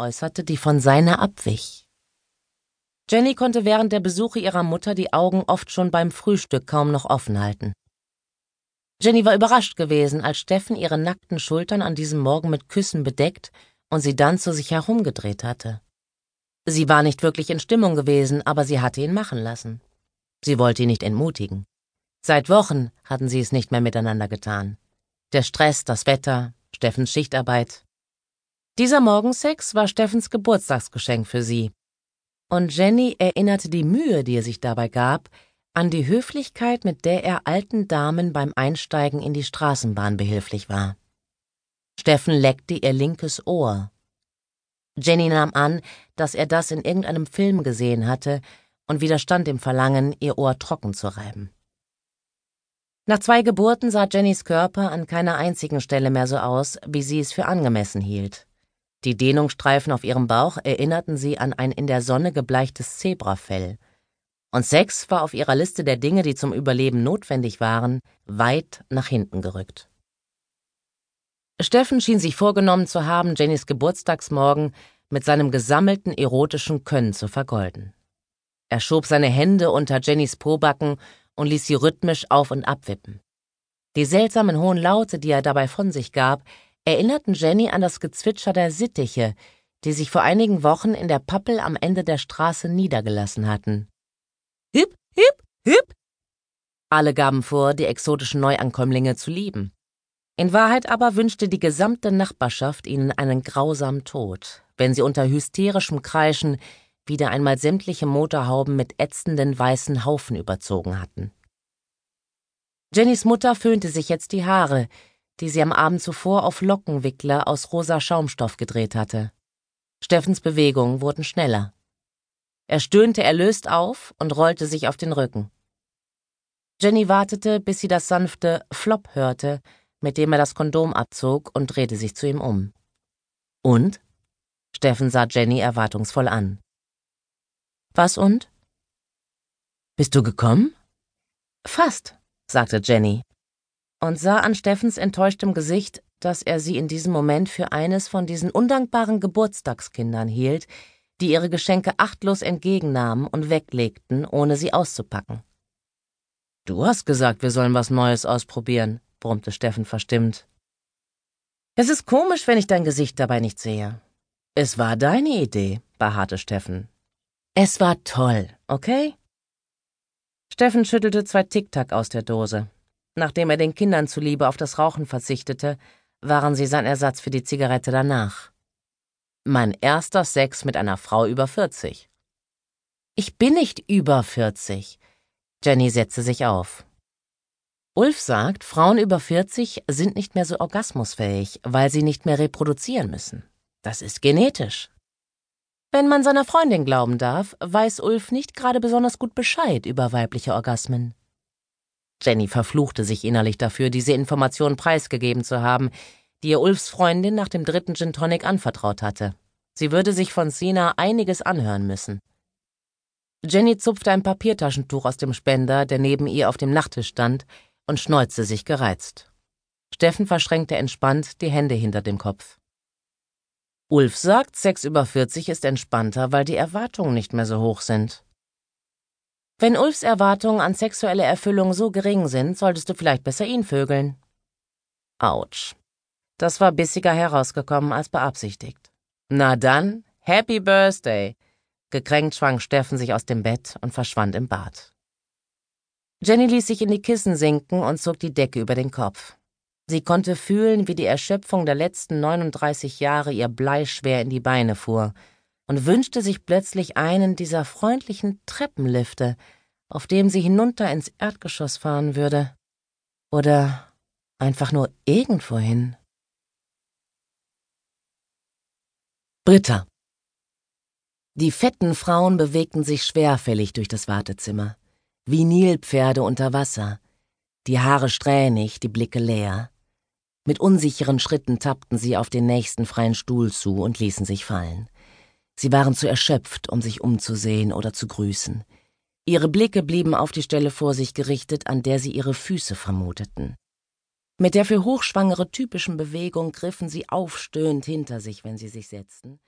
äußerte, die von seiner abwich. Jenny konnte während der Besuche ihrer Mutter die Augen oft schon beim Frühstück kaum noch offen halten. Jenny war überrascht gewesen, als Steffen ihre nackten Schultern an diesem Morgen mit Küssen bedeckt und sie dann zu sich herumgedreht hatte. Sie war nicht wirklich in Stimmung gewesen, aber sie hatte ihn machen lassen. Sie wollte ihn nicht entmutigen. Seit Wochen hatten sie es nicht mehr miteinander getan. Der Stress, das Wetter, Steffens Schichtarbeit. Dieser Morgensex war Steffens Geburtstagsgeschenk für sie. Und Jenny erinnerte die Mühe, die er sich dabei gab, an die Höflichkeit, mit der er alten Damen beim Einsteigen in die Straßenbahn behilflich war. Steffen leckte ihr linkes Ohr. Jenny nahm an, dass er das in irgendeinem Film gesehen hatte und widerstand dem Verlangen, ihr Ohr trocken zu reiben. Nach zwei Geburten sah Jennys Körper an keiner einzigen Stelle mehr so aus, wie sie es für angemessen hielt. Die Dehnungsstreifen auf ihrem Bauch erinnerten sie an ein in der Sonne gebleichtes Zebrafell – und Sex war auf ihrer Liste der Dinge, die zum Überleben notwendig waren, weit nach hinten gerückt. Steffen schien sich vorgenommen zu haben, Jennys Geburtstagsmorgen mit seinem gesammelten erotischen Können zu vergolden. Er schob seine Hände unter Jennys Pobacken und ließ sie rhythmisch auf und abwippen. Die seltsamen hohen Laute, die er dabei von sich gab, erinnerten Jenny an das Gezwitscher der Sittiche, die sich vor einigen Wochen in der Pappel am Ende der Straße niedergelassen hatten. Hip, hip, hip. Alle gaben vor, die exotischen Neuankömmlinge zu lieben. In Wahrheit aber wünschte die gesamte Nachbarschaft ihnen einen grausamen Tod, wenn sie unter hysterischem Kreischen wieder einmal sämtliche Motorhauben mit ätzenden weißen Haufen überzogen hatten. Jennys Mutter föhnte sich jetzt die Haare, die sie am Abend zuvor auf Lockenwickler aus rosa Schaumstoff gedreht hatte. Steffens Bewegungen wurden schneller. Er stöhnte erlöst auf und rollte sich auf den Rücken. Jenny wartete, bis sie das sanfte Flop hörte, mit dem er das Kondom abzog und drehte sich zu ihm um. Und? Steffen sah Jenny erwartungsvoll an. Was und? Bist du gekommen? Fast, sagte Jenny und sah an Steffens enttäuschtem Gesicht, dass er sie in diesem Moment für eines von diesen undankbaren Geburtstagskindern hielt, die ihre Geschenke achtlos entgegennahmen und weglegten, ohne sie auszupacken. Du hast gesagt, wir sollen was Neues ausprobieren, brummte Steffen verstimmt. Es ist komisch, wenn ich dein Gesicht dabei nicht sehe. Es war deine Idee, beharrte Steffen. Es war toll, okay? Steffen schüttelte zwei Tic-Tac aus der Dose. Nachdem er den Kindern zuliebe auf das Rauchen verzichtete, waren sie sein Ersatz für die Zigarette danach. Mein erster Sex mit einer Frau über 40. Ich bin nicht über 40. Jenny setzte sich auf. Ulf sagt, Frauen über 40 sind nicht mehr so orgasmusfähig, weil sie nicht mehr reproduzieren müssen. Das ist genetisch. Wenn man seiner Freundin glauben darf, weiß Ulf nicht gerade besonders gut Bescheid über weibliche Orgasmen. Jenny verfluchte sich innerlich dafür, diese Information preisgegeben zu haben, die ihr Ulfs Freundin nach dem dritten Gin Tonic anvertraut hatte. Sie würde sich von Sina einiges anhören müssen. Jenny zupfte ein Papiertaschentuch aus dem Spender, der neben ihr auf dem Nachttisch stand, und schneuzte sich gereizt. Steffen verschränkte entspannt die Hände hinter dem Kopf. Ulf sagt, Sex über 40 ist entspannter, weil die Erwartungen nicht mehr so hoch sind. Wenn Ulfs Erwartungen an sexuelle Erfüllung so gering sind, solltest du vielleicht besser ihn vögeln. Autsch. Das war bissiger herausgekommen als beabsichtigt. Na dann, Happy Birthday! Gekränkt schwang Steffen sich aus dem Bett und verschwand im Bad. Jenny ließ sich in die Kissen sinken und zog die Decke über den Kopf. Sie konnte fühlen, wie die Erschöpfung der letzten 39 Jahre ihr bleischwer in die Beine fuhr und wünschte sich plötzlich einen dieser freundlichen Treppenlifte, auf dem sie hinunter ins Erdgeschoss fahren würde. Oder einfach nur irgendwohin. Britta. Die fetten Frauen bewegten sich schwerfällig durch das Wartezimmer, wie Nilpferde unter Wasser, die Haare strähnig, die Blicke leer. Mit unsicheren Schritten tappten sie auf den nächsten freien Stuhl zu und ließen sich fallen. Sie waren zu erschöpft, um sich umzusehen oder zu grüßen. Ihre Blicke blieben auf die Stelle vor sich gerichtet, an der sie ihre Füße vermuteten. Mit der für Hochschwangere typischen Bewegung griffen sie aufstöhnend hinter sich, wenn sie sich setzten.